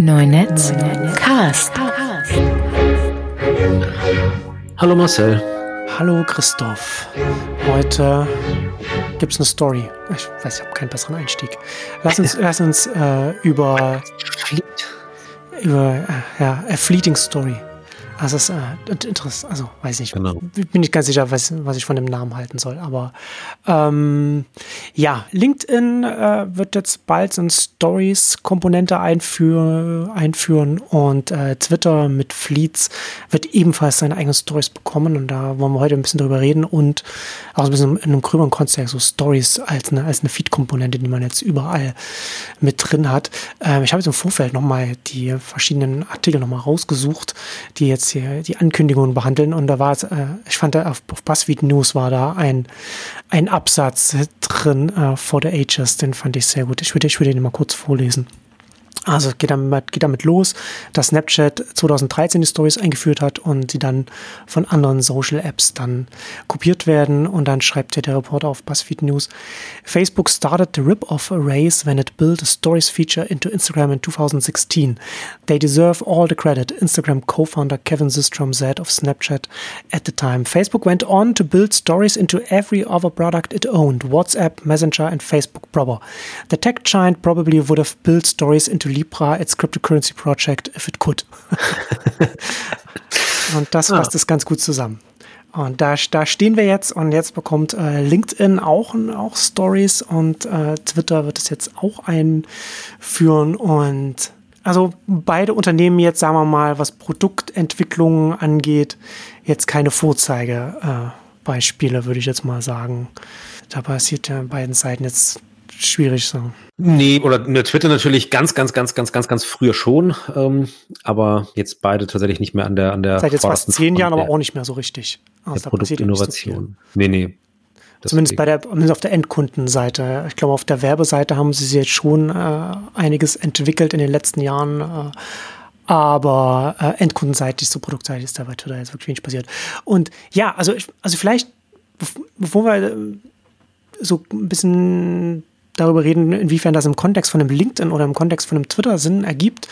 Neunetz Cast. Hallo Marcel. Hallo Christoph. Heute gibt es eine Story. Ich weiß, ich habe keinen besseren Einstieg. Lass uns, lass uns äh, über, über äh, ja, A Fleeting Story also es ist äh, interessant, also weiß nicht, genau. bin nicht ganz sicher, was, was ich von dem Namen halten soll, aber ähm, ja, LinkedIn äh, wird jetzt bald so eine Stories-Komponente einführ einführen und äh, Twitter mit Fleets wird ebenfalls seine eigenen Stories bekommen und da wollen wir heute ein bisschen drüber reden und auch ein bisschen in einem gröberen Kontext, so Stories als eine, als eine Feed-Komponente, die man jetzt überall mit drin hat. Ähm, ich habe jetzt im Vorfeld nochmal die verschiedenen Artikel nochmal rausgesucht, die jetzt jetzt hier die Ankündigungen behandeln und da war es, äh, ich fand da auf, auf BuzzFeed News war da ein, ein Absatz drin äh, for the Ages, den fand ich sehr gut. Ich würde, ich würde den mal kurz vorlesen. Also geht damit, geht damit los, dass Snapchat 2013 die Stories eingeführt hat und sie dann von anderen Social Apps dann kopiert werden. Und dann schreibt hier der Reporter auf BuzzFeed News, Facebook started the rip-off race when it built a Stories feature into Instagram in 2016. They deserve all the credit, Instagram co-founder Kevin Systrom said of Snapchat at the time. Facebook went on to build Stories into every other product it owned, WhatsApp, Messenger and Facebook proper. The tech giant probably would have built Stories into Libra, its cryptocurrency project, if it could. und das fasst es ganz gut zusammen. Und da, da stehen wir jetzt und jetzt bekommt äh, LinkedIn auch, auch Stories und äh, Twitter wird es jetzt auch einführen und also beide Unternehmen jetzt, sagen wir mal, was Produktentwicklung angeht, jetzt keine Vorzeigebeispiele, äh, würde ich jetzt mal sagen. Da passiert ja an beiden Seiten jetzt schwierig so. Nee, oder Twitter natürlich ganz, ganz, ganz, ganz, ganz, ganz früher schon, ähm, aber jetzt beide tatsächlich nicht mehr an der an der Seit jetzt fast zehn Jahren, aber auch nicht mehr so richtig. Also der Produktinnovation. So nee, nee. Zumindest bei der, zumindest auf der Endkundenseite. Ich glaube, auf der Werbeseite haben sie jetzt schon äh, einiges entwickelt in den letzten Jahren. Äh, aber äh, endkundenseitig, so produktseitig ist da bei Twitter jetzt wirklich wenig passiert. Und ja, also, ich, also vielleicht, bevor wir äh, so ein bisschen darüber reden, inwiefern das im Kontext von einem LinkedIn oder im Kontext von einem Twitter Sinn ergibt,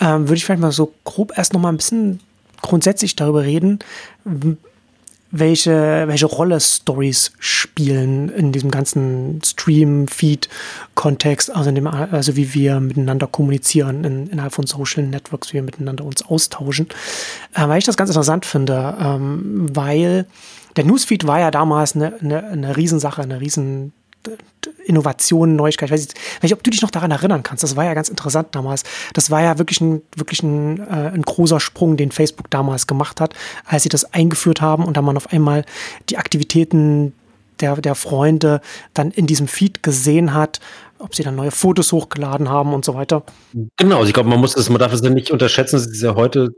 ähm, würde ich vielleicht mal so grob erst noch mal ein bisschen grundsätzlich darüber reden, welche, welche Rolle Stories spielen in diesem ganzen Stream-Feed-Kontext, also, in dem, also wie wir miteinander kommunizieren in, innerhalb von Social Networks, wie wir miteinander uns austauschen. Äh, weil ich das ganz interessant finde, ähm, weil der Newsfeed war ja damals eine, eine, eine Riesensache, eine riesen Innovation, Neuigkeit. Ich weiß nicht, ob du dich noch daran erinnern kannst. Das war ja ganz interessant damals. Das war ja wirklich ein, wirklich ein, äh, ein großer Sprung, den Facebook damals gemacht hat, als sie das eingeführt haben und dann man auf einmal die Aktivitäten der, der Freunde dann in diesem Feed gesehen hat, ob sie dann neue Fotos hochgeladen haben und so weiter. Genau, also ich glaube, man muss es, man darf es ja nicht unterschätzen, es ist ja heute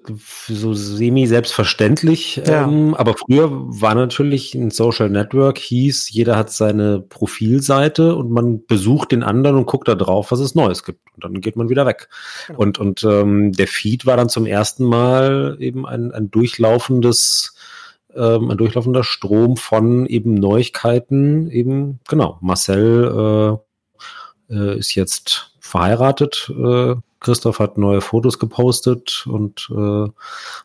so semi-selbstverständlich. Ja. Ähm, aber früher war natürlich ein Social Network, hieß, jeder hat seine Profilseite und man besucht den anderen und guckt da drauf, was es Neues gibt. Und dann geht man wieder weg. Genau. Und, und ähm, der Feed war dann zum ersten Mal eben ein, ein durchlaufendes ähm, ein durchlaufender Strom von eben Neuigkeiten, eben, genau, Marcel äh, ist jetzt verheiratet. Äh, Christoph hat neue Fotos gepostet und äh,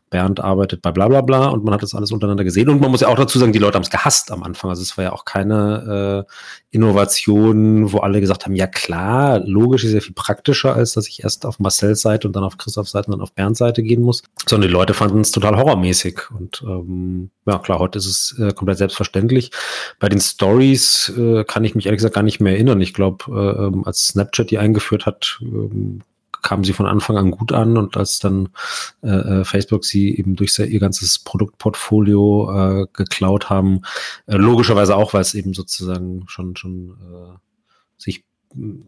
Bernd arbeitet bei bla bla bla und man hat das alles untereinander gesehen. Und man muss ja auch dazu sagen, die Leute haben es gehasst am Anfang. Also es war ja auch keine äh, Innovation, wo alle gesagt haben, ja klar, logisch ist ja viel praktischer, als dass ich erst auf Marcells Seite und dann auf Christophs Seite und dann auf Bernds Seite gehen muss. Sondern die Leute fanden es total horrormäßig. Und ähm, ja klar, heute ist es äh, komplett selbstverständlich. Bei den Stories äh, kann ich mich ehrlich gesagt gar nicht mehr erinnern. Ich glaube, äh, ähm, als Snapchat die eingeführt hat, äh, kamen sie von Anfang an gut an und als dann äh, äh Facebook sie eben durch ihr ganzes Produktportfolio äh, geklaut haben, äh, logischerweise auch, weil es eben sozusagen schon schon äh, sich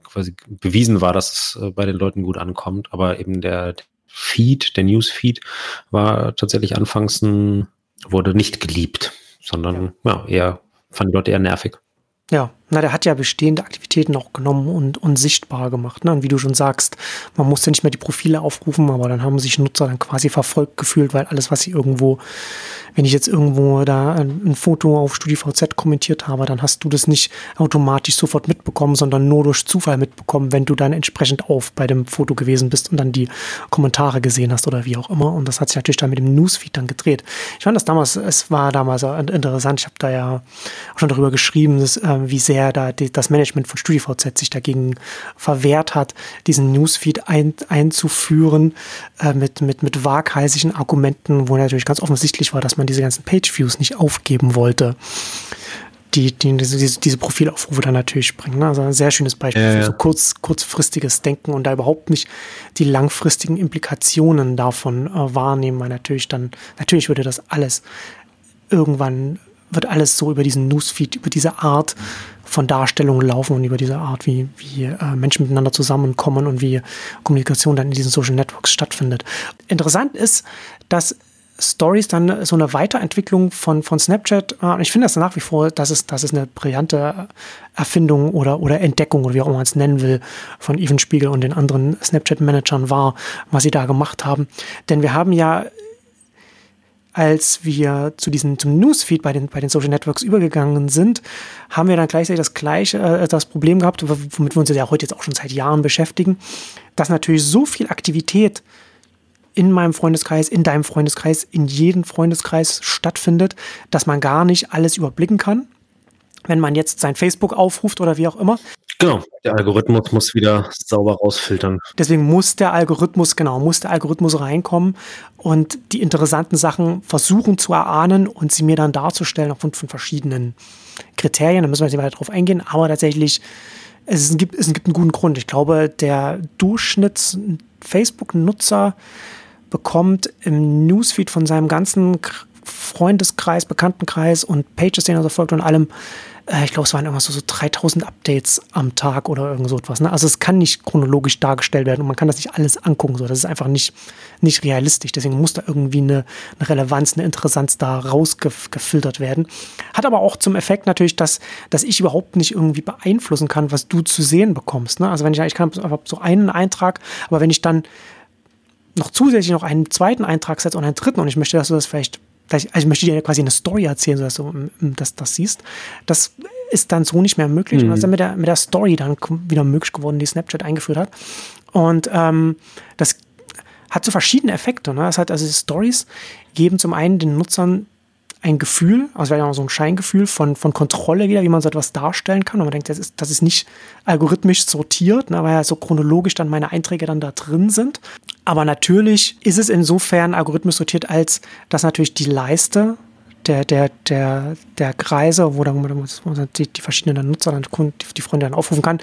quasi bewiesen war, dass es äh, bei den Leuten gut ankommt, aber eben der Feed, der Newsfeed war tatsächlich anfangs ein, wurde nicht geliebt, sondern ja, ja eher fanden die Leute eher nervig. Ja, Na, der hat ja bestehende Aktivitäten auch genommen und, und sichtbar gemacht. Ne? Und wie du schon sagst, man musste nicht mehr die Profile aufrufen, aber dann haben sich Nutzer dann quasi verfolgt gefühlt, weil alles, was sie irgendwo wenn ich jetzt irgendwo da ein, ein Foto auf StudiVZ kommentiert habe, dann hast du das nicht automatisch sofort mitbekommen, sondern nur durch Zufall mitbekommen, wenn du dann entsprechend auf bei dem Foto gewesen bist und dann die Kommentare gesehen hast oder wie auch immer. Und das hat sich natürlich dann mit dem Newsfeed dann gedreht. Ich fand das damals, es war damals interessant. Ich habe da ja auch schon darüber geschrieben, dass, äh, wie sehr da die, das Management von StudiVZ sich dagegen verwehrt hat, diesen Newsfeed ein, einzuführen äh, mit, mit, mit waghalsigen Argumenten, wo natürlich ganz offensichtlich war, dass man diese ganzen Page-Views nicht aufgeben wollte, die, die diese, diese Profilaufrufe dann natürlich bringen. Ne? Also ein sehr schönes Beispiel ja, für so kurz, kurzfristiges Denken und da überhaupt nicht die langfristigen Implikationen davon äh, wahrnehmen, weil natürlich dann, natürlich würde das alles irgendwann wird alles so über diesen Newsfeed, über diese Art von Darstellungen laufen und über diese Art, wie, wie äh, Menschen miteinander zusammenkommen und wie Kommunikation dann in diesen Social Networks stattfindet. Interessant ist, dass Stories dann so eine Weiterentwicklung von, von Snapchat. Äh, ich finde das nach wie vor, dass es, dass es eine brillante Erfindung oder, oder Entdeckung oder wie auch immer man es nennen will, von Even Spiegel und den anderen Snapchat-Managern war, was sie da gemacht haben. Denn wir haben ja als wir zu diesem zum Newsfeed bei den, bei den Social Networks übergegangen sind, haben wir dann gleichzeitig das gleiche, äh, das Problem gehabt, womit wir uns ja heute jetzt auch schon seit Jahren beschäftigen, dass natürlich so viel Aktivität in meinem Freundeskreis, in deinem Freundeskreis, in jedem Freundeskreis stattfindet, dass man gar nicht alles überblicken kann. Wenn man jetzt sein Facebook aufruft oder wie auch immer. Genau, der Algorithmus muss wieder sauber rausfiltern. Deswegen muss der Algorithmus, genau, muss der Algorithmus reinkommen und die interessanten Sachen versuchen zu erahnen und sie mir dann darzustellen aufgrund von verschiedenen Kriterien. Da müssen wir jetzt nicht weiter drauf eingehen, aber tatsächlich, es gibt, es gibt einen guten Grund. Ich glaube, der Durchschnitts-Facebook-Nutzer bekommt im Newsfeed von seinem ganzen Freundeskreis, Bekanntenkreis und Pages, den er so folgt und allem, äh, ich glaube, es waren irgendwas so, so 3000 Updates am Tag oder irgend so etwas. Ne? Also es kann nicht chronologisch dargestellt werden und man kann das nicht alles angucken. So. Das ist einfach nicht, nicht realistisch. Deswegen muss da irgendwie eine, eine Relevanz, eine Interessanz da rausgefiltert werden. Hat aber auch zum Effekt natürlich, dass, dass ich überhaupt nicht irgendwie beeinflussen kann, was du zu sehen bekommst. Ne? Also wenn ich, ich kann so einen Eintrag, aber wenn ich dann noch zusätzlich noch einen zweiten Eintrag setzt und einen dritten und ich möchte, dass du das vielleicht, vielleicht also ich möchte dir quasi eine Story erzählen, sodass du das, das siehst. Das ist dann so nicht mehr möglich. Mhm. Und das ist dann mit der, mit der Story dann wieder möglich geworden, die Snapchat eingeführt hat. Und ähm, das hat so verschiedene Effekte. Ne? Das hat also Stories geben zum einen den Nutzern ein Gefühl, also vielleicht auch so ein Scheingefühl von, von Kontrolle wieder, wie man so etwas darstellen kann. Und man denkt, das ist, das ist nicht algorithmisch sortiert, ne, weil ja so chronologisch dann meine Einträge dann da drin sind. Aber natürlich ist es insofern algorithmisch sortiert, als dass natürlich die Leiste der, der, der, der Kreise, wo dann wo die, die verschiedenen Nutzer dann die Freunde dann aufrufen kann,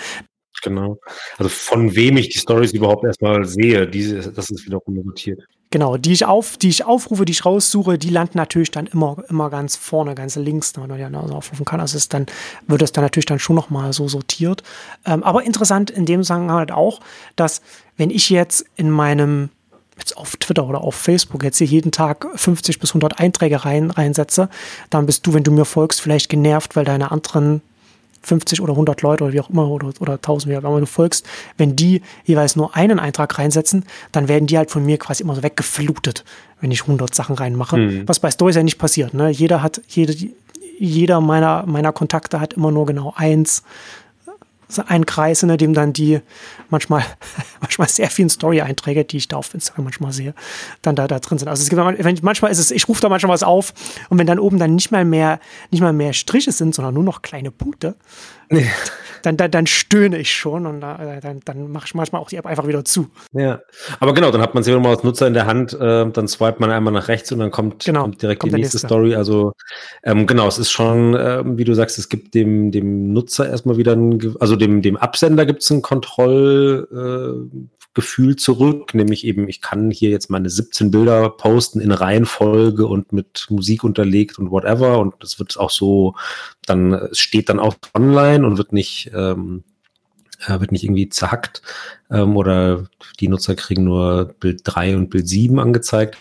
Genau. Also von wem ich die Stories überhaupt erstmal sehe, diese, das ist wiederum notiert. Genau, die ich auf, die ich aufrufe, die ich raussuche, die landen natürlich dann immer, immer ganz vorne, ganz links, wenn man ja also aufrufen kann. Also ist dann, wird es dann natürlich dann schon nochmal so sortiert. Ähm, aber interessant in dem Zusammenhang halt auch, dass wenn ich jetzt in meinem jetzt auf Twitter oder auf Facebook jetzt hier jeden Tag 50 bis 100 Einträge rein, reinsetze, dann bist du, wenn du mir folgst, vielleicht genervt, weil deine anderen 50 oder 100 Leute oder wie auch immer oder, oder 1000, wie auch immer du folgst, wenn die jeweils nur einen Eintrag reinsetzen, dann werden die halt von mir quasi immer so weggeflutet, wenn ich 100 Sachen reinmache. Mhm. Was bei Stories ja nicht passiert. Ne? Jeder hat, jede, jeder meiner, meiner Kontakte hat immer nur genau eins ein Kreis, in dem dann die manchmal, manchmal sehr vielen Story-Einträge, die ich da auf Instagram manchmal sehe, dann da, da drin sind. Also es gibt manchmal ist es, ich rufe da manchmal was auf und wenn dann oben dann nicht mal mehr, nicht mal mehr Striche sind, sondern nur noch kleine Punkte, Nee. Dann, dann, dann stöhne ich schon und äh, dann, dann mache ich manchmal auch die App einfach wieder zu. Ja, aber genau, dann hat man sie immer als Nutzer in der Hand, äh, dann swipet man einmal nach rechts und dann kommt, genau, kommt direkt kommt die nächste, nächste, Story. Also ähm, genau, es ist schon, äh, wie du sagst, es gibt dem, dem Nutzer erstmal wieder ein, also dem, dem Absender gibt es ein Kontroll, äh, Gefühl zurück, nämlich eben, ich kann hier jetzt meine 17 Bilder posten in Reihenfolge und mit Musik unterlegt und whatever. Und das wird auch so, dann es steht dann auch online und wird nicht, ähm, äh, wird nicht irgendwie zerhackt. Ähm, oder die Nutzer kriegen nur Bild 3 und Bild 7 angezeigt.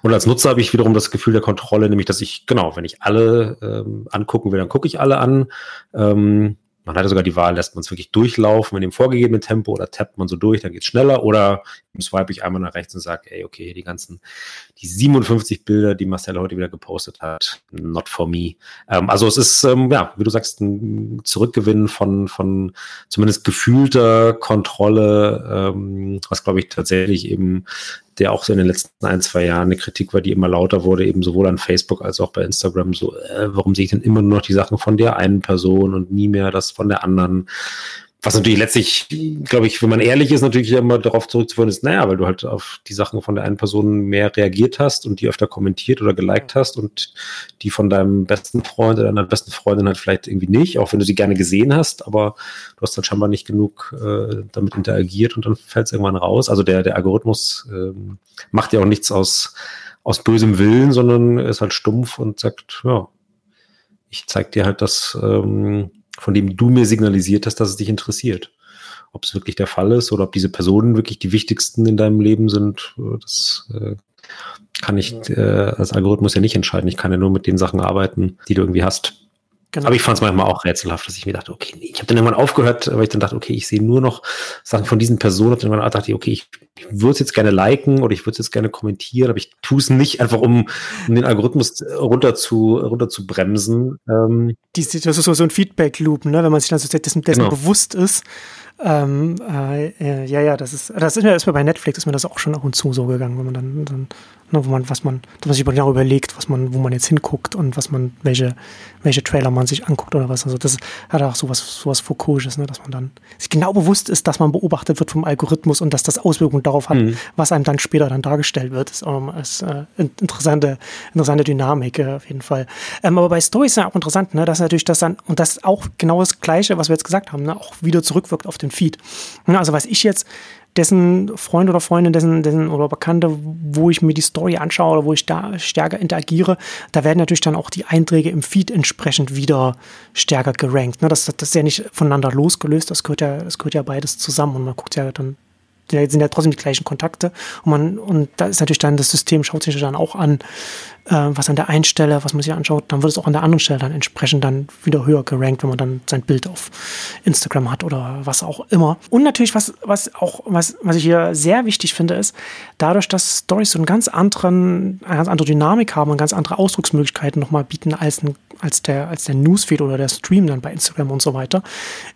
Und als Nutzer habe ich wiederum das Gefühl der Kontrolle, nämlich dass ich, genau, wenn ich alle ähm, angucken will, dann gucke ich alle an. Ähm, Man hatte sogar die Wahl, lässt man es wirklich durchlaufen in dem vorgegebenen Tempo oder tappt man so durch, dann geht es schneller oder swipe ich einmal nach rechts und sage, ey, okay, die ganzen, die 57 Bilder, die Marcel heute wieder gepostet hat, not for me. Ähm, also es ist, ähm, ja, wie du sagst, ein Zurückgewinnen von, von zumindest gefühlter Kontrolle, ähm, was glaube ich tatsächlich eben der auch so in den letzten ein, zwei Jahren eine Kritik war, die immer lauter wurde, eben sowohl an Facebook als auch bei Instagram, so, äh, warum sehe ich denn immer nur noch die Sachen von der einen Person und nie mehr das von der anderen? Was natürlich letztlich, glaube ich, wenn man ehrlich ist, natürlich immer darauf zurückzuführen ist, naja, weil du halt auf die Sachen von der einen Person mehr reagiert hast und die öfter kommentiert oder geliked hast und die von deinem besten Freund oder deiner besten Freundin halt vielleicht irgendwie nicht, auch wenn du sie gerne gesehen hast, aber du hast dann scheinbar nicht genug äh, damit interagiert und dann fällt es irgendwann raus. Also der, der Algorithmus äh, macht ja auch nichts aus, aus bösem Willen, sondern ist halt stumpf und sagt, ja, ich zeig dir halt das, ähm, von dem du mir signalisiert hast, dass es dich interessiert. Ob es wirklich der Fall ist oder ob diese Personen wirklich die wichtigsten in deinem Leben sind, äh, das äh, kann ich äh, als Algorithmus ja nicht entscheiden. Ich kann ja nur mit den Sachen arbeiten, die du irgendwie hast. Genau. Aber ich fand es manchmal auch rätselhaft, dass ich mir dachte, okay, ich habe dann irgendwann aufgehört, weil ich dann dachte, okay, ich sehe nur noch Sachen von diesen Personen. Und dann dachte ich, okay, ich, ich würde es jetzt gerne liken oder ich würde es jetzt gerne kommentieren, aber ich tue es nicht einfach, um, um, den Algorithmus runter zu, runter zu bremsen. Ähm, das ist so, so ein Feedback-Loop, ne? wenn man sich dann so dessen, dessen genau. bewusst ist. Ähm, äh, äh, ja, ja, das ist, das ist mir, mir bei Netflix ist mir das auch schon ab und zu so gegangen, wenn man dann, dann ne, wo man, was man, dass man sich genau überlegt, was man, wo man jetzt hinguckt und was man, welche, welche Trailer man sich anguckt oder was. Also das hat auch sowas, sowas Foucaultisches, ne, dass man dann sich genau bewusst ist, dass man beobachtet wird vom Algorithmus und dass das Auswirkungen darauf hat, mhm. was einem dann später dann dargestellt wird. Das ist, um, ist äh, interessante, interessante Dynamik äh, auf jeden Fall. Ähm, aber bei Stories ist ja auch interessant, ne, dass natürlich das dann, und das auch genau das Gleiche, was wir jetzt gesagt haben, ne, auch wieder zurückwirkt auf den Feed. Ne, also was ich jetzt dessen Freund oder Freundin, dessen, dessen oder Bekannte, wo ich mir die Story anschaue oder wo ich da stärker interagiere, da werden natürlich dann auch die Einträge im Feed entsprechend wieder stärker gerankt. Ne? Das, das ist ja nicht voneinander losgelöst, das gehört ja, das gehört ja beides zusammen und man guckt ja dann sind ja trotzdem die gleichen Kontakte. Und man, und da ist natürlich dann das System, schaut sich dann auch an, was an der einen Stelle, was man sich anschaut, dann wird es auch an der anderen Stelle dann entsprechend dann wieder höher gerankt, wenn man dann sein Bild auf Instagram hat oder was auch immer. Und natürlich, was, was auch, was, was ich hier sehr wichtig finde, ist, dadurch, dass Stories so einen ganz anderen, eine ganz andere Dynamik haben und ganz andere Ausdrucksmöglichkeiten nochmal bieten als, ein, als, der, als der Newsfeed oder der Stream dann bei Instagram und so weiter,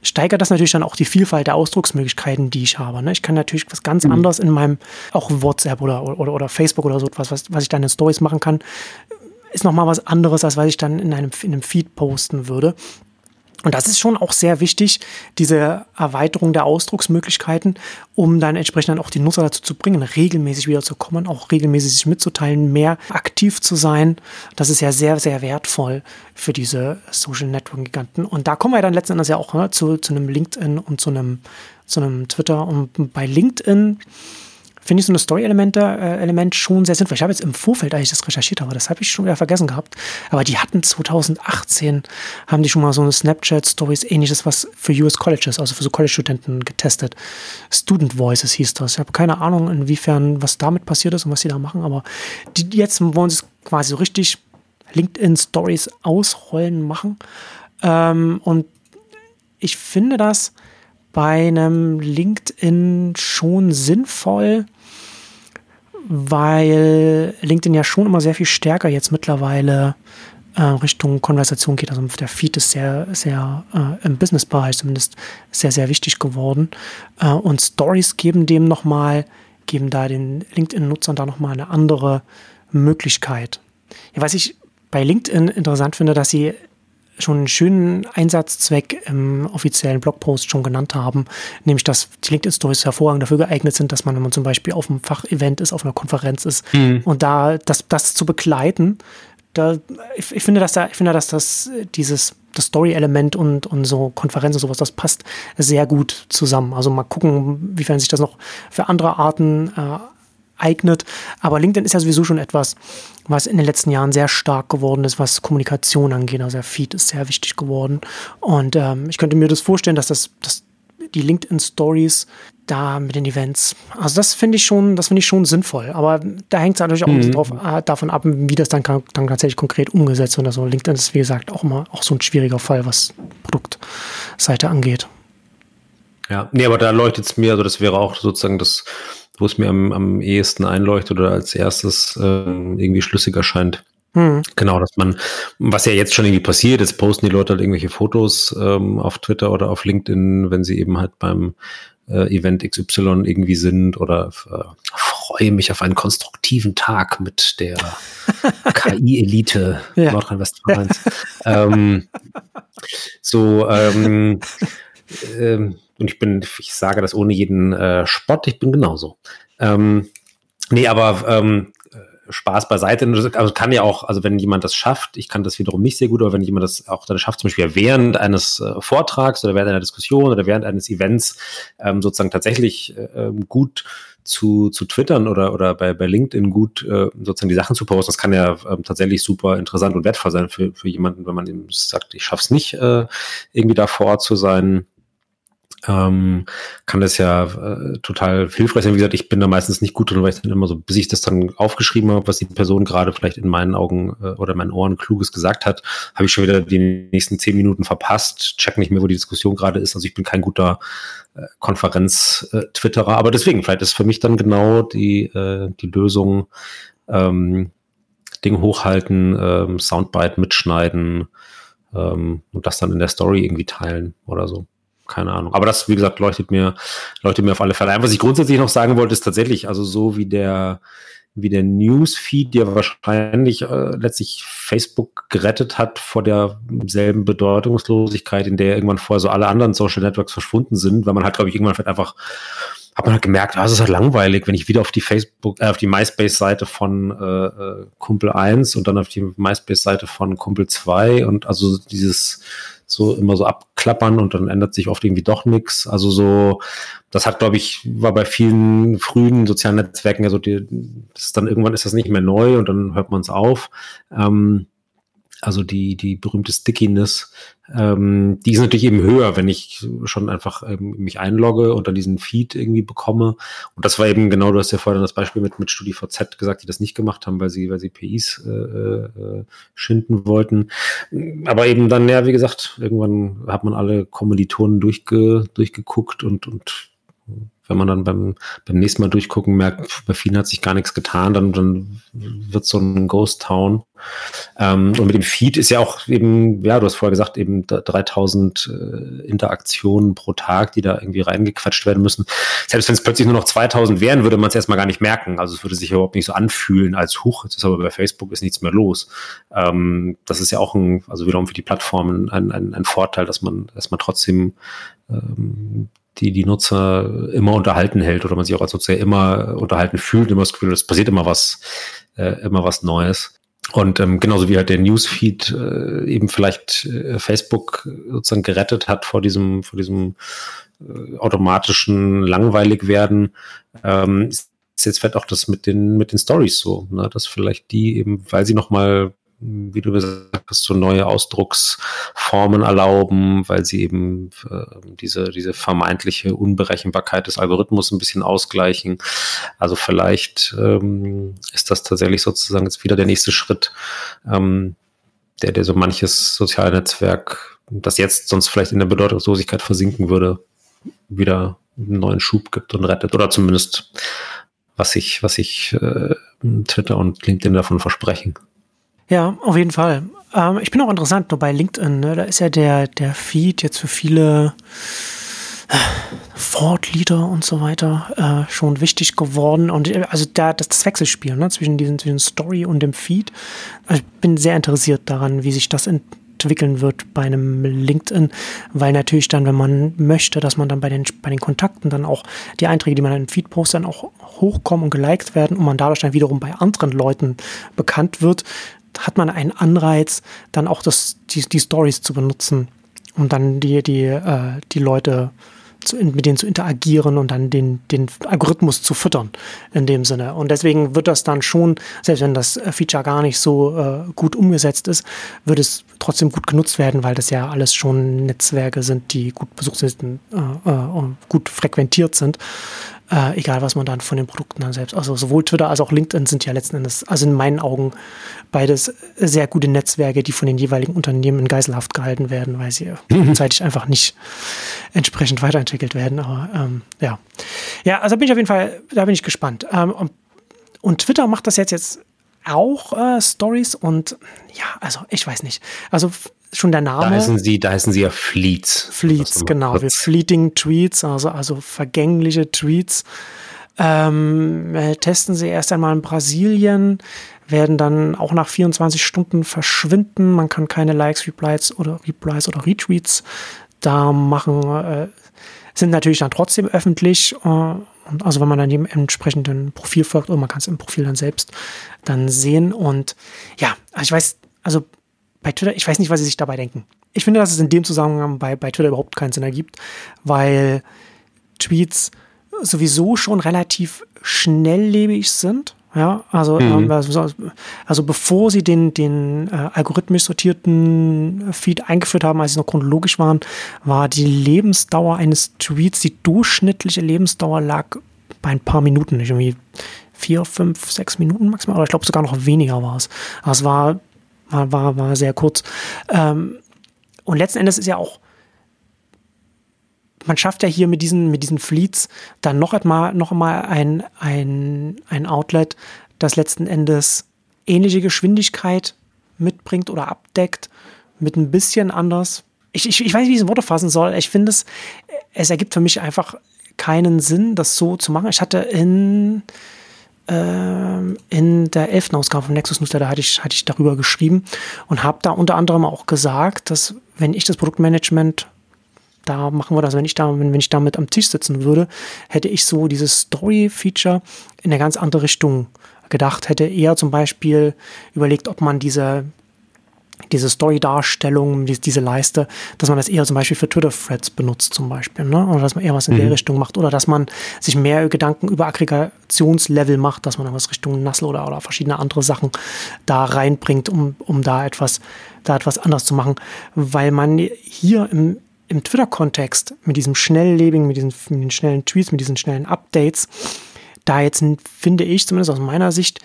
steigert das natürlich dann auch die Vielfalt der Ausdrucksmöglichkeiten, die ich habe. Ne? Ich kann natürlich was ganz mhm. anderes in meinem, auch WhatsApp oder, oder, oder Facebook oder so etwas, was, was ich dann in Stories machen kann, ist nochmal was anderes, als was ich dann in einem, in einem Feed posten würde. Und das ist schon auch sehr wichtig, diese Erweiterung der Ausdrucksmöglichkeiten, um dann entsprechend dann auch die Nutzer dazu zu bringen, regelmäßig wieder zu kommen, auch regelmäßig sich mitzuteilen, mehr aktiv zu sein. Das ist ja sehr, sehr wertvoll für diese Social Network Giganten. Und da kommen wir dann letzten Endes ja auch ne, zu, zu einem LinkedIn und zu einem, zu einem Twitter. Und bei LinkedIn finde ich so eine Story-Element äh, schon sehr sinnvoll. Ich habe jetzt im Vorfeld, als ich das recherchiert habe, das habe ich schon wieder vergessen gehabt, aber die hatten 2018, haben die schon mal so eine Snapchat-Stories, ähnliches, was für US Colleges, also für so College-Studenten getestet. Student Voices hieß das. Ich habe keine Ahnung, inwiefern, was damit passiert ist und was sie da machen, aber die, jetzt wollen sie es quasi so richtig LinkedIn-Stories ausrollen machen. Ähm, und ich finde das bei einem LinkedIn schon sinnvoll, weil LinkedIn ja schon immer sehr viel stärker jetzt mittlerweile äh, Richtung Konversation geht. Also der Feed ist sehr, sehr äh, im Business-Bereich zumindest sehr, sehr wichtig geworden. Äh, und Stories geben dem nochmal, geben da den LinkedIn-Nutzern da nochmal eine andere Möglichkeit. Ja, was ich bei LinkedIn interessant finde, dass sie schon einen schönen Einsatzzweck im offiziellen Blogpost schon genannt haben, nämlich dass die LinkedIn-Stories hervorragend dafür geeignet sind, dass man, wenn man zum Beispiel auf einem Fachevent ist, auf einer Konferenz ist mhm. und da das, das zu begleiten, da, ich, ich, finde, dass da, ich finde, dass das dieses das Story-Element und, und so Konferenzen und sowas, das passt sehr gut zusammen. Also mal gucken, wiefern sich das noch für andere Arten äh, eignet. Aber LinkedIn ist ja sowieso schon etwas, was in den letzten Jahren sehr stark geworden ist, was Kommunikation angeht. Also der Feed ist sehr wichtig geworden. Und ähm, ich könnte mir das vorstellen, dass das, das die LinkedIn Stories da mit den Events. Also das finde ich schon, das finde ich schon sinnvoll. Aber da hängt es natürlich auch mhm. drauf, äh, davon ab, wie das dann, dann tatsächlich konkret umgesetzt wird. Also LinkedIn ist, wie gesagt, auch immer auch so ein schwieriger Fall, was Produktseite angeht. Ja, nee, aber da leuchtet es mir, also das wäre auch sozusagen das, wo es mir am, am ehesten einleuchtet oder als erstes äh, irgendwie schlüssig erscheint. Hm. Genau, dass man, was ja jetzt schon irgendwie passiert, jetzt posten die Leute halt irgendwelche Fotos ähm, auf Twitter oder auf LinkedIn, wenn sie eben halt beim äh, Event XY irgendwie sind oder äh, freue mich auf einen konstruktiven Tag mit der KI-Elite ja. Nordrhein-Westfalens. ähm, so, ähm, ähm, und ich bin, ich sage das ohne jeden äh, Spott, ich bin genauso. Ähm, nee, aber ähm, Spaß beiseite. Also kann ja auch, also wenn jemand das schafft, ich kann das wiederum nicht sehr gut, aber wenn jemand das auch dann schafft, zum Beispiel während eines äh, Vortrags oder während einer Diskussion oder während eines Events ähm, sozusagen tatsächlich äh, gut zu, zu twittern oder, oder bei, bei LinkedIn gut äh, sozusagen die Sachen zu posten, das kann ja ähm, tatsächlich super interessant und wertvoll sein für, für jemanden, wenn man ihm sagt, ich schaff's nicht, äh, irgendwie da vor Ort zu sein ähm, kann das ja äh, total hilfreich sein. Wie gesagt, ich bin da meistens nicht gut drin, weil ich dann immer so, bis ich das dann aufgeschrieben habe, was die Person gerade vielleicht in meinen Augen äh, oder meinen Ohren Kluges gesagt hat, habe ich schon wieder die nächsten zehn Minuten verpasst, check nicht mehr, wo die Diskussion gerade ist. Also ich bin kein guter äh, Konferenz-Twitterer, aber deswegen, vielleicht ist für mich dann genau die, äh, die Lösung, ähm, Ding hochhalten, ähm, Soundbite mitschneiden ähm, und das dann in der Story irgendwie teilen oder so keine Ahnung. Aber das, wie gesagt, leuchtet mir, leuchtet mir auf alle Fälle ein. Was ich grundsätzlich noch sagen wollte, ist tatsächlich, also so wie der, wie der Newsfeed, der wahrscheinlich äh, letztlich Facebook gerettet hat vor derselben Bedeutungslosigkeit, in der irgendwann vorher so alle anderen Social Networks verschwunden sind, weil man halt, glaube ich, irgendwann einfach hat man halt gemerkt, ah, es ist halt langweilig, wenn ich wieder auf die Facebook, äh, auf die MySpace-Seite von äh, äh Kumpel 1 und dann auf die MySpace-Seite von Kumpel 2 und also dieses so immer so abklappern und dann ändert sich oft irgendwie doch nichts. Also so, das hat, glaube ich, war bei vielen frühen sozialen Netzwerken ja so, die, das ist dann irgendwann ist das nicht mehr neu und dann hört man es auf. Ähm, also die, die berühmte Stickiness, ähm, die ist natürlich eben höher, wenn ich schon einfach ähm, mich einlogge und dann diesen Feed irgendwie bekomme. Und das war eben genau, du hast ja vorhin das Beispiel mit, mit StudiVZ gesagt, die das nicht gemacht haben, weil sie, weil sie PIs äh, äh, schinden wollten. Aber eben dann, ja, wie gesagt, irgendwann hat man alle Kommilitonen durchge, durchgeguckt und, und wenn man dann beim, beim nächsten Mal durchgucken merkt, bei vielen hat sich gar nichts getan, dann, dann wird so ein Ghost Town. Ähm, und mit dem Feed ist ja auch eben, ja, du hast vorher gesagt, eben 3000 äh, Interaktionen pro Tag, die da irgendwie reingequatscht werden müssen. Selbst wenn es plötzlich nur noch 2000 wären, würde man es erstmal gar nicht merken. Also es würde sich überhaupt nicht so anfühlen als Huch. Jetzt ist aber bei Facebook ist nichts mehr los. Ähm, das ist ja auch ein, also wiederum für die Plattformen ein, ein, ein Vorteil, dass man, dass man trotzdem ähm, die die Nutzer immer unterhalten hält oder man sich auch als Nutzer immer unterhalten fühlt, immer das Gefühl, es passiert immer was, äh, immer was Neues. Und ähm, genauso wie halt der Newsfeed äh, eben vielleicht äh, Facebook sozusagen gerettet hat vor diesem, vor diesem äh, automatischen langweilig werden, ähm, ist jetzt vielleicht auch das mit den mit den Stories so, ne? dass vielleicht die eben, weil sie noch mal wie du gesagt hast, so neue Ausdrucksformen erlauben, weil sie eben äh, diese, diese vermeintliche Unberechenbarkeit des Algorithmus ein bisschen ausgleichen. Also vielleicht ähm, ist das tatsächlich sozusagen jetzt wieder der nächste Schritt, ähm, der, der so manches soziale Netzwerk, das jetzt sonst vielleicht in der Bedeutungslosigkeit versinken würde, wieder einen neuen Schub gibt und rettet. Oder zumindest was ich, was ich äh, Twitter und LinkedIn davon versprechen. Ja, auf jeden Fall. Ähm, ich bin auch interessant, nur bei LinkedIn, ne, da ist ja der, der Feed jetzt für viele Ford-Leader und so weiter äh, schon wichtig geworden. Und äh, also da das, das Wechselspiel ne, zwischen diesen zwischen Story und dem Feed. Also ich bin sehr interessiert daran, wie sich das entwickeln wird bei einem LinkedIn, weil natürlich dann, wenn man möchte, dass man dann bei den, bei den Kontakten dann auch die Einträge, die man den Feed postet, dann auch hochkommen und geliked werden und man dadurch dann wiederum bei anderen Leuten bekannt wird, hat man einen Anreiz, dann auch das, die, die Stories zu benutzen, um dann die, die, äh, die Leute zu, mit denen zu interagieren und dann den, den Algorithmus zu füttern in dem Sinne. Und deswegen wird das dann schon, selbst wenn das Feature gar nicht so äh, gut umgesetzt ist, wird es trotzdem gut genutzt werden, weil das ja alles schon Netzwerke sind, die gut besucht sind, äh, äh, gut frequentiert sind. Äh, egal, was man dann von den Produkten dann selbst, also sowohl Twitter als auch LinkedIn sind ja letzten Endes, also in meinen Augen beides sehr gute Netzwerke, die von den jeweiligen Unternehmen in Geiselhaft gehalten werden, weil sie mhm. zeitig einfach nicht entsprechend weiterentwickelt werden. Aber ähm, ja. Ja, also bin ich auf jeden Fall, da bin ich gespannt. Ähm, und, und Twitter macht das jetzt jetzt auch äh, Stories und ja, also ich weiß nicht. Also schon der Name. Da heißen sie, da heißen sie ja Fleets. Fleets, genau. Wir Fleeting Tweets, also, also vergängliche Tweets. Ähm, äh, testen sie erst einmal in Brasilien, werden dann auch nach 24 Stunden verschwinden. Man kann keine Likes, Replies oder Replies oder Retweets da machen. Äh, sind natürlich dann trotzdem öffentlich. Äh, also wenn man dann dem entsprechenden Profil folgt oder man kann es im Profil dann selbst dann sehen. Und ja, ich weiß, also bei Twitter, ich weiß nicht, was sie sich dabei denken. Ich finde, dass es in dem Zusammenhang bei, bei Twitter überhaupt keinen Sinn ergibt, weil Tweets sowieso schon relativ schnelllebig sind. Ja, also, mhm. ähm, also, also bevor sie den, den äh, algorithmisch sortierten Feed eingeführt haben, als sie noch chronologisch waren, war die Lebensdauer eines Tweets, die durchschnittliche Lebensdauer lag bei ein paar Minuten, nicht irgendwie vier, fünf, sechs Minuten maximal, oder ich glaube sogar noch weniger war es. Also es war war, war, war sehr kurz. Ähm, und letzten Endes ist ja auch, man schafft ja hier mit diesen, mit diesen Fleets dann noch einmal, noch einmal ein, ein, ein Outlet, das letzten Endes ähnliche Geschwindigkeit mitbringt oder abdeckt, mit ein bisschen anders. Ich, ich, ich weiß nicht, wie ich es in Worte fassen soll. Ich finde es, es ergibt für mich einfach keinen Sinn, das so zu machen. Ich hatte in, in der elften Ausgabe vom Nexus Newsletter hatte ich, hatte ich darüber geschrieben und habe da unter anderem auch gesagt, dass wenn ich das Produktmanagement da machen wir das, wenn ich da, wenn, wenn ich damit am Tisch sitzen würde, hätte ich so dieses Story-Feature in eine ganz andere Richtung gedacht, hätte eher zum Beispiel überlegt, ob man diese diese Story-Darstellung, die, diese Leiste, dass man das eher zum Beispiel für Twitter-Threads benutzt zum Beispiel, ne? oder dass man eher was in mhm. der Richtung macht, oder dass man sich mehr Gedanken über Aggregationslevel macht, dass man dann was Richtung Nassel oder, oder verschiedene andere Sachen da reinbringt, um, um da etwas, da etwas anders zu machen, weil man hier im, im Twitter-Kontext mit diesem schnelllebigen, mit diesen, mit den schnellen Tweets, mit diesen schnellen Updates, da jetzt finde ich, zumindest aus meiner Sicht,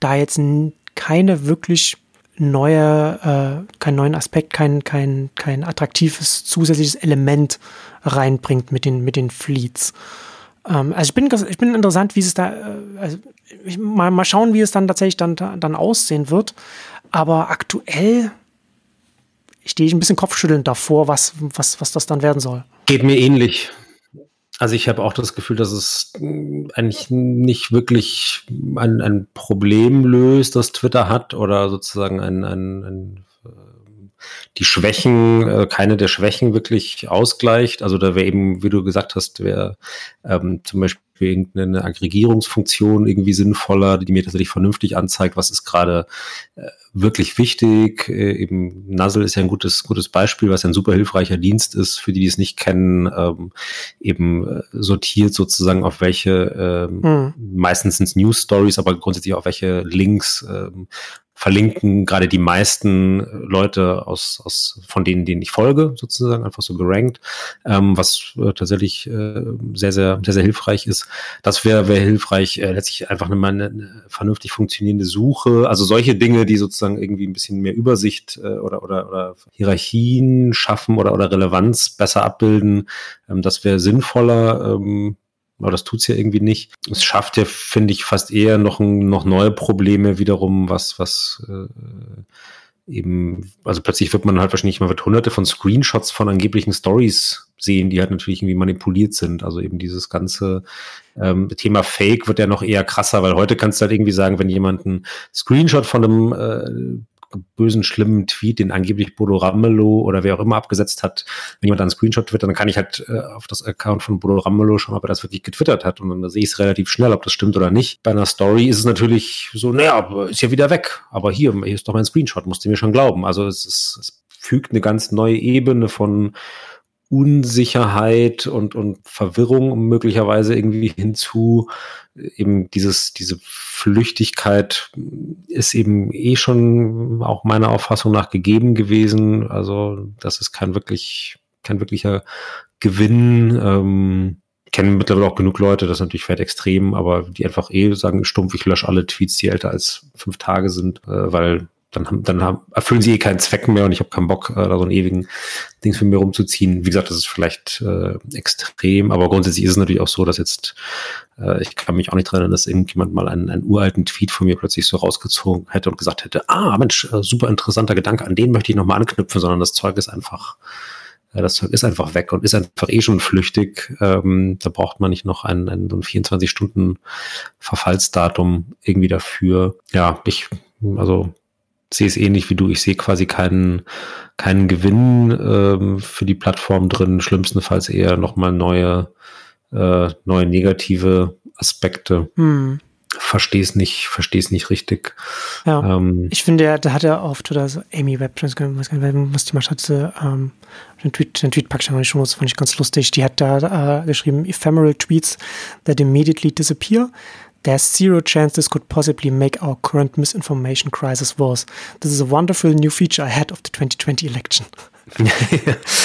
da jetzt keine wirklich neue, äh, keinen neuen Aspekt, kein, kein, kein attraktives zusätzliches Element reinbringt mit den, mit den Fleets. Ähm, also ich bin, ich bin interessant, wie es da, äh, also ich, mal, mal schauen, wie es dann tatsächlich dann, dann aussehen wird. Aber aktuell stehe ich ein bisschen kopfschüttelnd davor, was, was, was das dann werden soll. Geht mir ähnlich. Also ich habe auch das Gefühl, dass es mm, eigentlich nicht wirklich ein, ein Problem löst, das Twitter hat oder sozusagen ein, ein, ein äh, die Schwächen, äh, keine der Schwächen wirklich ausgleicht. Also da wäre eben, wie du gesagt hast, wäre ähm, zum Beispiel irgendeine Aggregierungsfunktion irgendwie sinnvoller, die mir tatsächlich vernünftig anzeigt, was ist gerade äh, wirklich wichtig. Äh, eben Nuzzle ist ja ein gutes, gutes Beispiel, was ein super hilfreicher Dienst ist, für die, die es nicht kennen, ähm, eben äh, sortiert sozusagen auf welche, ähm, mhm. meistens sind News Stories, aber grundsätzlich auf welche Links ähm, verlinken gerade die meisten Leute aus, aus von denen, denen ich folge, sozusagen, einfach so gerankt, ähm, was äh, tatsächlich äh, sehr, sehr, sehr, sehr hilfreich ist. Das wäre wär hilfreich, äh, letztlich einfach eine, eine vernünftig funktionierende Suche, also solche Dinge, die sozusagen irgendwie ein bisschen mehr Übersicht äh, oder, oder, oder Hierarchien schaffen oder, oder Relevanz besser abbilden, ähm, das wäre sinnvoller. Ähm, aber das tut's ja irgendwie nicht. Es schafft ja, finde ich, fast eher noch, noch neue Probleme wiederum, was, was äh, eben, also plötzlich wird man halt wahrscheinlich, man wird hunderte von Screenshots von angeblichen Stories sehen, die halt natürlich irgendwie manipuliert sind. Also eben dieses ganze ähm, Thema Fake wird ja noch eher krasser, weil heute kannst du halt irgendwie sagen, wenn jemand einen Screenshot von einem äh, bösen, schlimmen Tweet, den angeblich Bodo Ramelow oder wer auch immer abgesetzt hat, wenn jemand einen Screenshot twittert, dann kann ich halt äh, auf das Account von Bodo Ramelow schauen, ob er das wirklich getwittert hat. Und dann sehe ich es relativ schnell, ob das stimmt oder nicht. Bei einer Story ist es natürlich so, naja, ist ja wieder weg. Aber hier, hier ist doch mein Screenshot, musst du mir schon glauben. Also es, ist, es fügt eine ganz neue Ebene von Unsicherheit und, und Verwirrung möglicherweise irgendwie hinzu. Eben dieses, diese Flüchtigkeit ist eben eh schon auch meiner Auffassung nach gegeben gewesen. Also das ist kein wirklich, kein wirklicher Gewinn. Ähm, kenne mittlerweile auch genug Leute, das ist natürlich vielleicht extrem, aber die einfach eh sagen, stumpf, ich lösche alle Tweets, die älter als fünf Tage sind, äh, weil dann, haben, dann haben, erfüllen sie eh keinen Zweck mehr und ich habe keinen Bock, äh, da so einen ewigen Dings für mir rumzuziehen. Wie gesagt, das ist vielleicht äh, extrem, aber grundsätzlich ist es natürlich auch so, dass jetzt, äh, ich kann mich auch nicht dran erinnern, dass irgendjemand mal einen, einen uralten Tweet von mir plötzlich so rausgezogen hätte und gesagt hätte, ah, Mensch, äh, super interessanter Gedanke, an den möchte ich nochmal anknüpfen, sondern das Zeug ist einfach, äh, das Zeug ist einfach weg und ist einfach eh schon flüchtig. Ähm, da braucht man nicht noch ein, ein, so ein 24-Stunden-Verfallsdatum irgendwie dafür. Ja, ich, also sehe es ähnlich wie du. Ich sehe quasi keinen, keinen Gewinn ähm, für die Plattform drin. Schlimmstenfalls eher nochmal neue, äh, neue negative Aspekte. Hm. Verstehe es nicht, verstehe es nicht richtig. Ja. Ähm, ich finde, da hat er auf Twitter so Amy Web, was die mal hatte, ähm, den Tweet, den Tweet packe ich noch nicht schon, das fand ich ganz lustig. Die hat da äh, geschrieben, ephemeral tweets that immediately disappear. There's zero chance this could possibly make our current misinformation crisis worse. This is a wonderful new feature ahead of the 2020 election.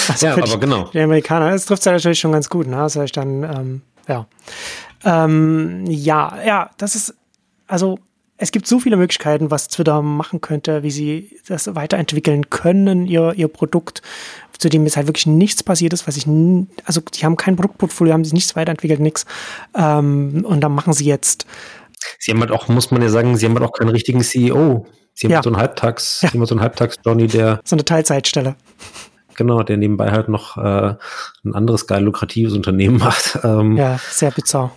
also ja, aber genau. Die Amerikaner, das trifft es ja natürlich schon ganz gut, ne? Das heißt dann, ähm, ja. Ähm, ja, ja, das ist, also es gibt so viele Möglichkeiten, was Twitter machen könnte, wie sie das weiterentwickeln können, ihr, ihr Produkt, zu dem jetzt halt wirklich nichts passiert ist, was ich, also die haben kein Produktportfolio, haben sich nichts weiterentwickelt, nichts. Ähm, und dann machen sie jetzt. Sie haben halt auch, muss man ja sagen, sie haben halt auch keinen richtigen CEO. Sie haben ja. so einen Halbtags, ja. so einen Halbtags-Johnny, der. So eine Teilzeitstelle. Genau, der nebenbei halt noch äh, ein anderes geil lukratives Unternehmen macht. Ähm, ja, sehr bizarr.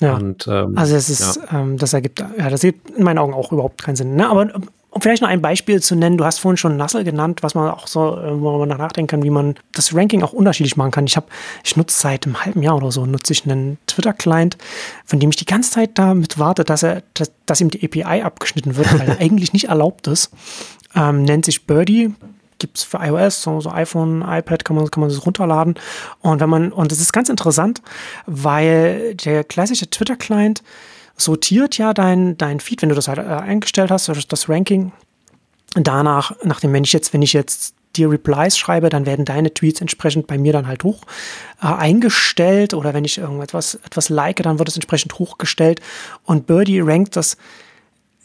Ja. Und, ähm, also es ist, ja. ähm, das ergibt, ja, das ergibt in meinen Augen auch überhaupt keinen Sinn. Ne? Aber um vielleicht noch ein Beispiel zu nennen, du hast vorhin schon Nassel genannt, was man auch so, äh, wo man nachdenken kann, wie man das Ranking auch unterschiedlich machen kann. Ich habe, ich nutze seit einem halben Jahr oder so, nutze ich einen Twitter-Client, von dem ich die ganze Zeit damit warte, dass er, dass, dass ihm die API abgeschnitten wird, weil er eigentlich nicht erlaubt ist. Ähm, nennt sich Birdie, gibt es für iOS, so, so, iPhone, iPad kann man, kann man das runterladen. Und wenn man, und das ist ganz interessant, weil der klassische Twitter-Client sortiert ja dein, dein Feed, wenn du das halt äh, eingestellt hast, das, das Ranking. Danach, nachdem, wenn ich jetzt, wenn ich jetzt dir Replies schreibe, dann werden deine Tweets entsprechend bei mir dann halt hoch äh, eingestellt oder wenn ich irgendetwas etwas like, dann wird es entsprechend hochgestellt und Birdie rankt das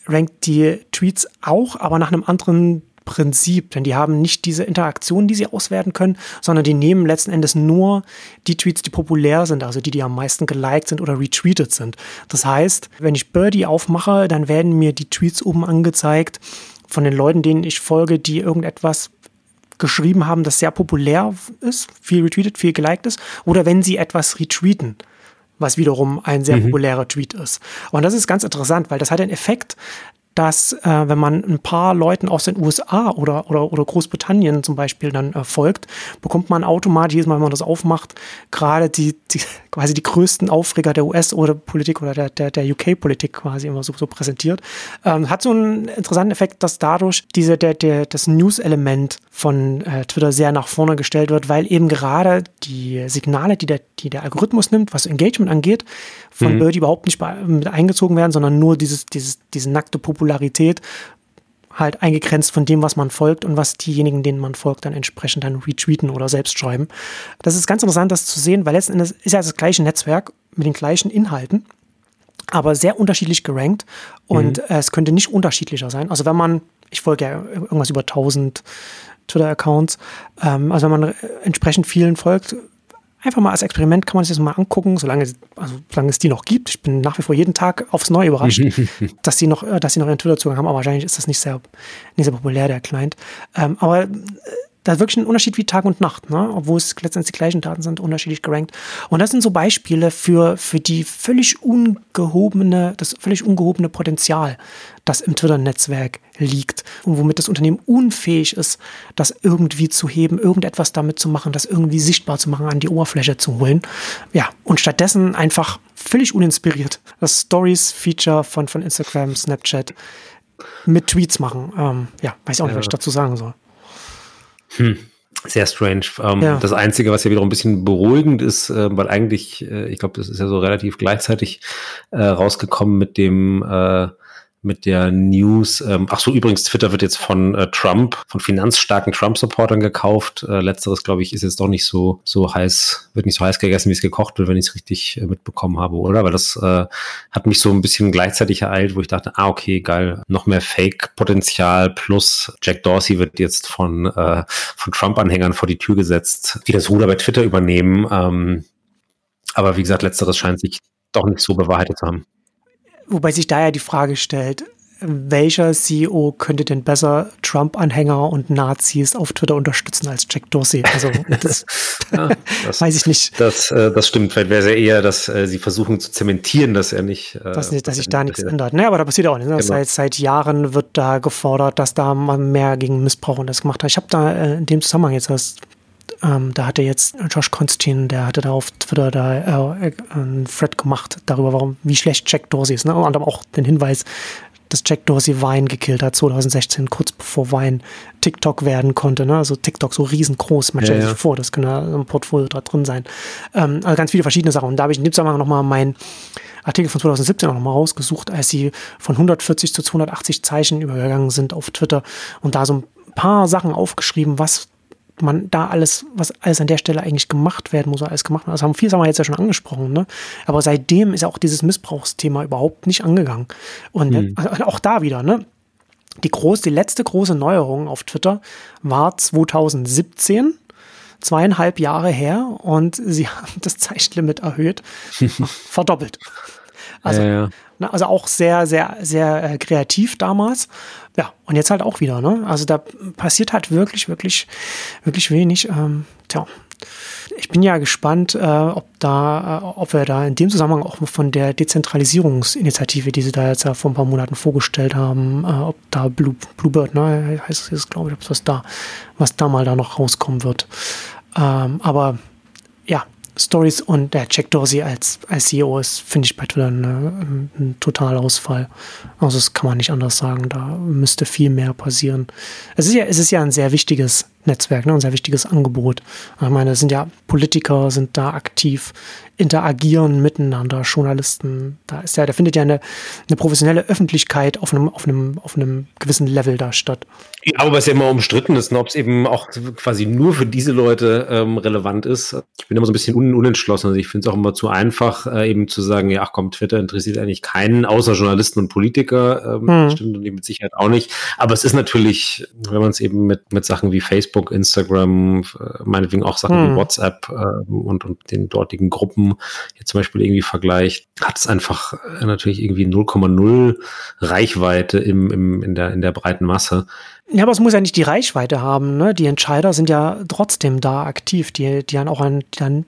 rankt die Tweets auch, aber nach einem anderen Prinzip, denn die haben nicht diese Interaktion, die sie auswerten können, sondern die nehmen letzten Endes nur die Tweets, die populär sind, also die, die am meisten geliked sind oder retweetet sind. Das heißt, wenn ich Birdie aufmache, dann werden mir die Tweets oben angezeigt von den Leuten, denen ich folge, die irgendetwas geschrieben haben, das sehr populär ist, viel retweetet, viel geliked ist, oder wenn sie etwas retweeten was wiederum ein sehr mhm. populärer Tweet ist. Und das ist ganz interessant, weil das hat den Effekt, dass äh, wenn man ein paar Leuten aus den USA oder, oder, oder Großbritannien zum Beispiel dann äh, folgt, bekommt man automatisch jedes Mal, wenn man das aufmacht, gerade die, die quasi die größten Aufreger der US- oder der, der, der UK-Politik quasi immer so, so präsentiert. Ähm, hat so einen interessanten Effekt, dass dadurch diese, der, der, das News-Element von äh, Twitter sehr nach vorne gestellt wird, weil eben gerade die Signale, die der, die der Algorithmus nimmt, was Engagement angeht, von mhm. Birdie überhaupt nicht mit eingezogen werden, sondern nur dieses, dieses, diese nackte Popularität halt eingegrenzt von dem, was man folgt und was diejenigen, denen man folgt, dann entsprechend dann retweeten oder selbst schreiben. Das ist ganz interessant, das zu sehen, weil letzten Endes ist ja das gleiche Netzwerk mit den gleichen Inhalten, aber sehr unterschiedlich gerankt und mhm. es könnte nicht unterschiedlicher sein. Also wenn man, ich folge ja irgendwas über 1000 Twitter-Accounts, ähm, also wenn man entsprechend vielen folgt, einfach mal als Experiment kann man sich das mal angucken, solange, also, solange es die noch gibt. Ich bin nach wie vor jeden Tag aufs Neue überrascht, dass sie noch, äh, dass sie noch ihren Twitter-Zugang haben, aber wahrscheinlich ist das nicht sehr, nicht sehr populär, der Client. Ähm, aber äh, da ist wirklich ein Unterschied wie Tag und Nacht, ne? obwohl es letztendlich die gleichen Daten sind, unterschiedlich gerankt. Und das sind so Beispiele für, für die völlig ungehobene, das völlig ungehobene Potenzial, das im Twitter-Netzwerk liegt und womit das Unternehmen unfähig ist, das irgendwie zu heben, irgendetwas damit zu machen, das irgendwie sichtbar zu machen, an die Oberfläche zu holen. Ja, und stattdessen einfach völlig uninspiriert das Stories-Feature von, von Instagram, Snapchat mit Tweets machen. Ähm, ja, weiß ich auch nicht, ja. was ich dazu sagen soll. Hm. Sehr strange. Ähm, ja. Das Einzige, was ja wiederum ein bisschen beruhigend ist, äh, weil eigentlich, äh, ich glaube, das ist ja so relativ gleichzeitig äh, rausgekommen mit dem äh, mit der News. Ähm, ach so, übrigens, Twitter wird jetzt von äh, Trump, von finanzstarken Trump-Supportern gekauft. Äh, letzteres, glaube ich, ist jetzt doch nicht so, so heiß, wird nicht so heiß gegessen, wie es gekocht wird, wenn ich es richtig äh, mitbekommen habe, oder? Weil das äh, hat mich so ein bisschen gleichzeitig ereilt, wo ich dachte, ah, okay, geil, noch mehr Fake-Potenzial plus Jack Dorsey wird jetzt von, äh, von Trump-Anhängern vor die Tür gesetzt, die das Ruder bei Twitter übernehmen. Ähm, aber wie gesagt, letzteres scheint sich doch nicht so bewahrheitet zu haben. Wobei sich da ja die Frage stellt, welcher CEO könnte denn besser Trump-Anhänger und Nazis auf Twitter unterstützen als Jack Dorsey? Also das, ja, das weiß ich nicht. Das, äh, das stimmt. Vielleicht wäre es ja eher, dass äh, sie versuchen zu zementieren, dass er nicht. Äh, dass, dass sich da nichts ändert. Naja, aber da passiert auch nichts. Ne? Genau. Seit, seit Jahren wird da gefordert, dass da man mehr gegen Missbrauch und das gemacht hat. Ich habe da äh, in dem Zusammenhang jetzt das ähm, da hatte jetzt Josh Constin, der hatte da auf Twitter da äh, einen Thread gemacht darüber, warum, wie schlecht Jack Dorsey ist. Ne? Und auch den Hinweis, dass Jack Dorsey Wein gekillt hat, 2016, kurz bevor Wein TikTok werden konnte. Ne? Also TikTok so riesengroß, man stellt ja, sich vor, das könnte im Portfolio da drin sein. Ähm, also ganz viele verschiedene Sachen. Und da habe ich in dem Zusammenhang nochmal meinen Artikel von 2017 auch nochmal rausgesucht, als sie von 140 zu 280 Zeichen übergegangen sind auf Twitter und da so ein paar Sachen aufgeschrieben, was man da alles, was alles an der Stelle eigentlich gemacht werden muss, alles gemacht wird. Das haben viele haben wir jetzt ja schon angesprochen, ne? Aber seitdem ist ja auch dieses Missbrauchsthema überhaupt nicht angegangen. Und mhm. auch da wieder, ne? Die, groß, die letzte große Neuerung auf Twitter war 2017, zweieinhalb Jahre her, und sie haben das Zeichenlimit erhöht, verdoppelt. Also, ja, ja. Ne, also auch sehr, sehr, sehr äh, kreativ damals. Ja, und jetzt halt auch wieder, ne? Also da passiert halt wirklich, wirklich, wirklich wenig. Ähm, tja. Ich bin ja gespannt, äh, ob da, äh, ob wir da in dem Zusammenhang auch von der Dezentralisierungsinitiative, die sie da jetzt ja vor ein paar Monaten vorgestellt haben, äh, ob da Blue, Bluebird, ne, heißt es jetzt, glaube ich, ob was da, was da mal da noch rauskommen wird. Ähm, aber ja, Stories und der Jack Dorsey als, als CEO ist, finde ich bei Twitter ein, ein Totalausfall. Also das kann man nicht anders sagen. Da müsste viel mehr passieren. Es ist ja, es ist ja ein sehr wichtiges Netzwerk, ne, ein sehr wichtiges Angebot. Ich meine, es sind ja Politiker, sind da aktiv, interagieren miteinander, Journalisten. Da ist ja, da findet ja eine, eine professionelle Öffentlichkeit auf einem, auf einem, auf einem gewissen Level da statt. Ja, aber es ja immer umstritten ist, ne, ob es eben auch quasi nur für diese Leute ähm, relevant ist. Ich bin immer so ein bisschen un unentschlossen. Also ich finde es auch immer zu einfach, äh, eben zu sagen, ja, ach komm, Twitter interessiert eigentlich keinen, außer Journalisten und Politiker. Ähm, hm. Stimmt und mit Sicherheit auch nicht. Aber es ist natürlich, wenn man es eben mit, mit Sachen wie Facebook, Instagram, äh, meinetwegen auch Sachen hm. wie WhatsApp äh, und, und den dortigen Gruppen jetzt zum Beispiel irgendwie vergleicht, hat es einfach äh, natürlich irgendwie 0,0 Reichweite im, im, in, der, in der breiten Masse. Ja, aber es muss ja nicht die Reichweite haben. Ne? Die Entscheider sind ja trotzdem da aktiv, die, die dann auch an, dann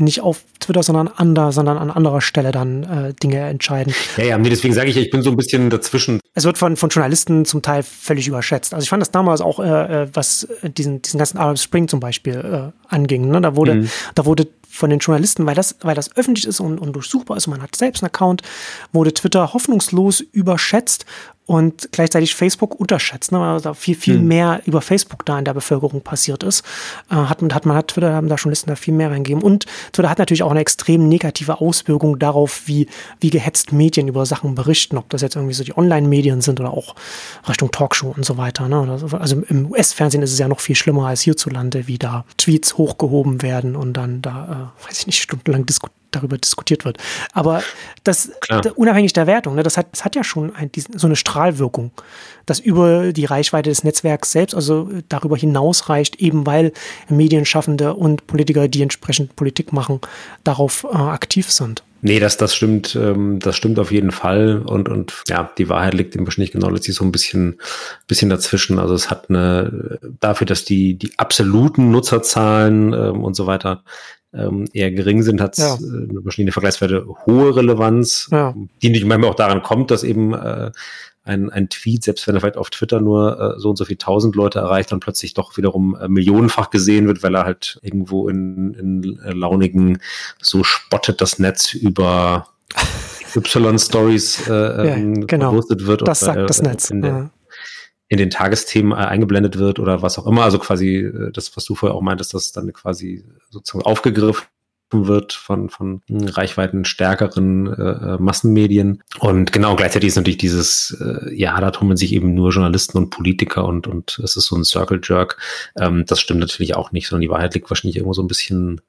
nicht auf Twitter, sondern an, der, sondern an anderer Stelle dann äh, Dinge entscheiden. Ja, ja, nee, deswegen sage ich, ich bin so ein bisschen dazwischen. Es wird von, von Journalisten zum Teil völlig überschätzt. Also ich fand das damals auch, äh, äh was diesen, diesen ganzen Arab Spring zum Beispiel äh, anging. Ne? Da wurde, mhm. da wurde von den Journalisten, weil das, weil das öffentlich ist und, und durchsuchbar ist und man hat selbst einen Account, wurde Twitter hoffnungslos überschätzt und gleichzeitig Facebook unterschätzt, ne, weil da viel, viel hm. mehr über Facebook da in der Bevölkerung passiert ist. Äh, hat, man, hat man hat Twitter, haben da Journalisten da viel mehr reingegeben. Und Twitter hat natürlich auch eine extrem negative Auswirkung darauf, wie, wie gehetzt Medien über Sachen berichten, ob das jetzt irgendwie so die Online-Medien sind oder auch Richtung Talkshow und so weiter. Ne? Also im US-Fernsehen ist es ja noch viel schlimmer als hierzulande, wie da Tweets hochgehoben werden und dann da, äh, weiß ich nicht, stundenlang diskutiert darüber diskutiert wird. Aber das, das unabhängig der Wertung, ne, das, hat, das hat ja schon ein, so eine Strahlwirkung, das über die Reichweite des Netzwerks selbst, also darüber hinaus reicht, eben weil Medienschaffende und Politiker, die entsprechend Politik machen, darauf äh, aktiv sind. Nee, das, das stimmt, ähm, das stimmt auf jeden Fall. Und, und ja, die Wahrheit liegt im wahrscheinlich genau letztlich so ein bisschen, bisschen dazwischen. Also es hat eine, dafür, dass die, die absoluten Nutzerzahlen ähm, und so weiter ähm, eher gering sind, hat es ja. äh, wahrscheinlich vergleichsweise hohe Relevanz, ja. die nicht manchmal auch daran kommt, dass eben äh, ein, ein Tweet, selbst wenn er vielleicht auf Twitter nur äh, so und so viel tausend Leute erreicht, dann plötzlich doch wiederum äh, millionenfach gesehen wird, weil er halt irgendwo in, in äh, launigen, so spottet das Netz über Y-Stories äh, ja, ähm, genau. gepostet wird. Das sagt das Netz. In der, in den Tagesthemen äh, eingeblendet wird oder was auch immer. Also quasi äh, das, was du vorher auch meintest, dass dann quasi sozusagen aufgegriffen wird von, von Reichweiten stärkeren äh, Massenmedien. Und genau, gleichzeitig ist natürlich dieses, äh, ja, da tummeln sich eben nur Journalisten und Politiker und, und es ist so ein Circle Jerk. Ähm, das stimmt natürlich auch nicht, sondern die Wahrheit liegt wahrscheinlich irgendwo so ein bisschen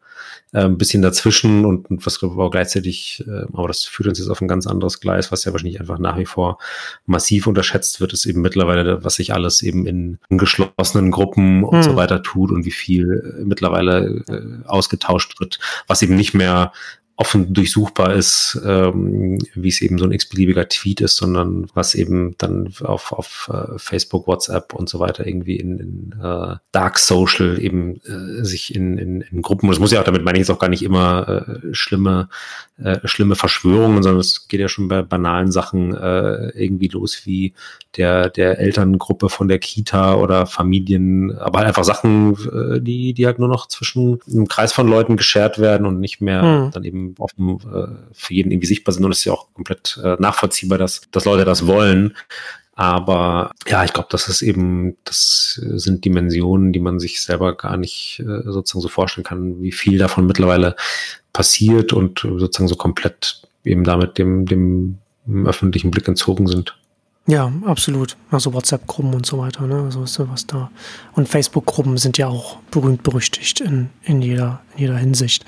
äh, ein bisschen dazwischen und, und was aber gleichzeitig, äh, aber das führt uns jetzt auf ein ganz anderes Gleis, was ja wahrscheinlich einfach nach wie vor massiv unterschätzt wird, ist eben mittlerweile, was sich alles eben in, geschlossenen Gruppen und hm. so weiter tut und wie viel äh, mittlerweile äh, ausgetauscht wird, was eben nicht mehr offen durchsuchbar ist, ähm, wie es eben so ein x-beliebiger Tweet ist, sondern was eben dann auf, auf uh, Facebook, WhatsApp und so weiter irgendwie in, in uh, Dark Social eben uh, sich in, in, in Gruppen, das muss ja auch, damit meine ich jetzt auch gar nicht immer schlimme, schlimme Verschwörungen, sondern es geht ja schon bei banalen Sachen irgendwie los, wie der, der Elterngruppe von der Kita oder Familien, aber halt einfach Sachen, die, die halt nur noch zwischen einem Kreis von Leuten geshared werden und nicht mehr hm. dann eben offen äh, für jeden irgendwie sichtbar sind und es ist ja auch komplett äh, nachvollziehbar, dass, dass Leute das wollen. Aber ja, ich glaube, das ist eben, das sind Dimensionen, die man sich selber gar nicht äh, sozusagen so vorstellen kann, wie viel davon mittlerweile passiert und sozusagen so komplett eben damit dem, dem öffentlichen Blick entzogen sind. Ja, absolut. Also WhatsApp-Gruppen und so weiter, ne? Also ist was da. Und Facebook-Gruppen sind ja auch berühmt berüchtigt in, in, jeder, in jeder Hinsicht.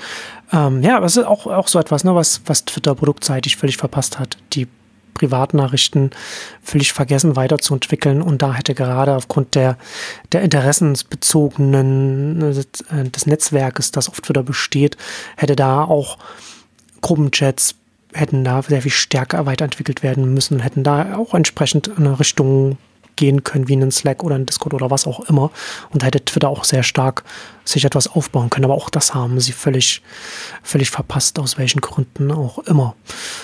Ähm, ja, das ist auch, auch so etwas, ne, was, was Twitter produktseitig völlig verpasst hat. Die Privatnachrichten völlig vergessen weiterzuentwickeln. Und da hätte gerade aufgrund der, der interessensbezogenen äh, des Netzwerkes, das auf Twitter besteht, hätte da auch Gruppenchats hätten da sehr viel stärker weiterentwickelt werden müssen, hätten da auch entsprechend in eine Richtung gehen können, wie einen Slack oder ein Discord oder was auch immer. Und da hätte Twitter auch sehr stark sich etwas aufbauen können. Aber auch das haben sie völlig, völlig verpasst, aus welchen Gründen auch immer.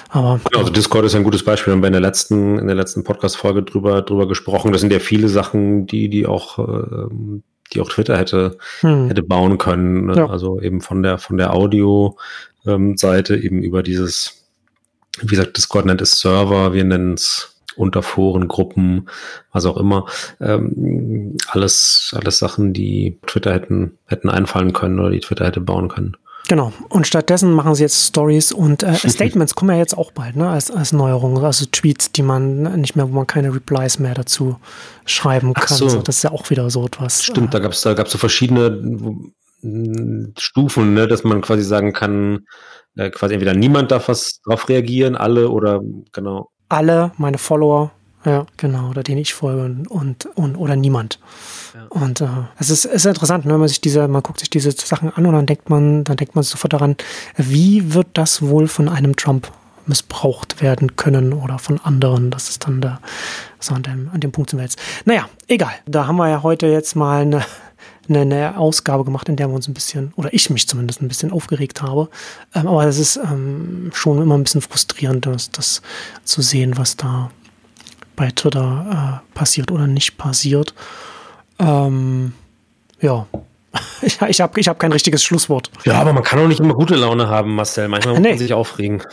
Aber, genau, also Discord ist ein gutes Beispiel. Wir haben bei der letzten, in der letzten Podcast-Folge drüber, drüber gesprochen. Das sind ja viele Sachen, die, die auch, ähm, die auch Twitter hätte, hm. hätte bauen können. Ne? Ja. Also eben von der, von der Audio-Seite ähm, eben über dieses wie gesagt, Discord nennt es Server, wir nennen es Unterforen, Gruppen, was auch immer. Ähm, alles, alles Sachen, die Twitter hätten, hätten einfallen können oder die Twitter hätte bauen können. Genau. Und stattdessen machen sie jetzt Stories und äh, Statements kommen ja jetzt auch bald, ne, als, als Neuerung. Also Tweets, die man nicht mehr, wo man keine Replies mehr dazu schreiben kann. So. So, das ist ja auch wieder so etwas. Stimmt, äh, da gab es da gab's so verschiedene Stufen, ne, dass man quasi sagen kann, äh, quasi entweder niemand darf was drauf reagieren, alle oder genau. Alle, meine Follower, ja, genau, oder denen ich folge und, und oder niemand. Ja. Und äh, es ist, ist interessant, ne, wenn man sich diese, man guckt sich diese Sachen an und dann denkt man, dann denkt man sofort daran, wie wird das wohl von einem Trump missbraucht werden können oder von anderen. Das ist dann da so an dem, an dem Punkt sind wir jetzt. Naja, egal. Da haben wir ja heute jetzt mal eine eine, eine Ausgabe gemacht, in der wir uns ein bisschen, oder ich mich zumindest ein bisschen aufgeregt habe. Ähm, aber es ist ähm, schon immer ein bisschen frustrierend, das, das zu sehen, was da bei Twitter äh, passiert oder nicht passiert. Ähm, ja. ich ich habe ich hab kein richtiges Schlusswort. Ja, aber man kann auch nicht immer gute Laune haben, Marcel. Manchmal muss nee. man sich aufregen.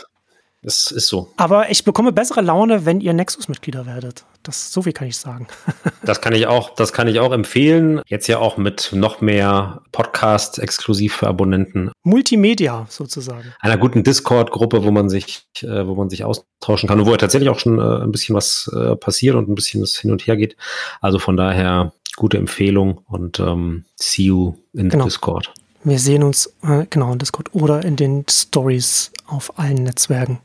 Das ist so. Aber ich bekomme bessere Laune, wenn ihr Nexus-Mitglieder werdet. Das, so viel kann ich sagen. das kann ich auch, das kann ich auch empfehlen. Jetzt ja auch mit noch mehr Podcasts exklusiv für Abonnenten. Multimedia sozusagen. Einer guten Discord-Gruppe, wo man sich, äh, wo man sich austauschen kann und wo ja tatsächlich auch schon äh, ein bisschen was äh, passiert und ein bisschen was hin und her geht. Also von daher gute Empfehlung und ähm, see you in genau. Discord. Wir sehen uns äh, genau in Discord oder in den Stories auf allen Netzwerken.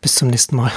Bis zum nächsten Mal.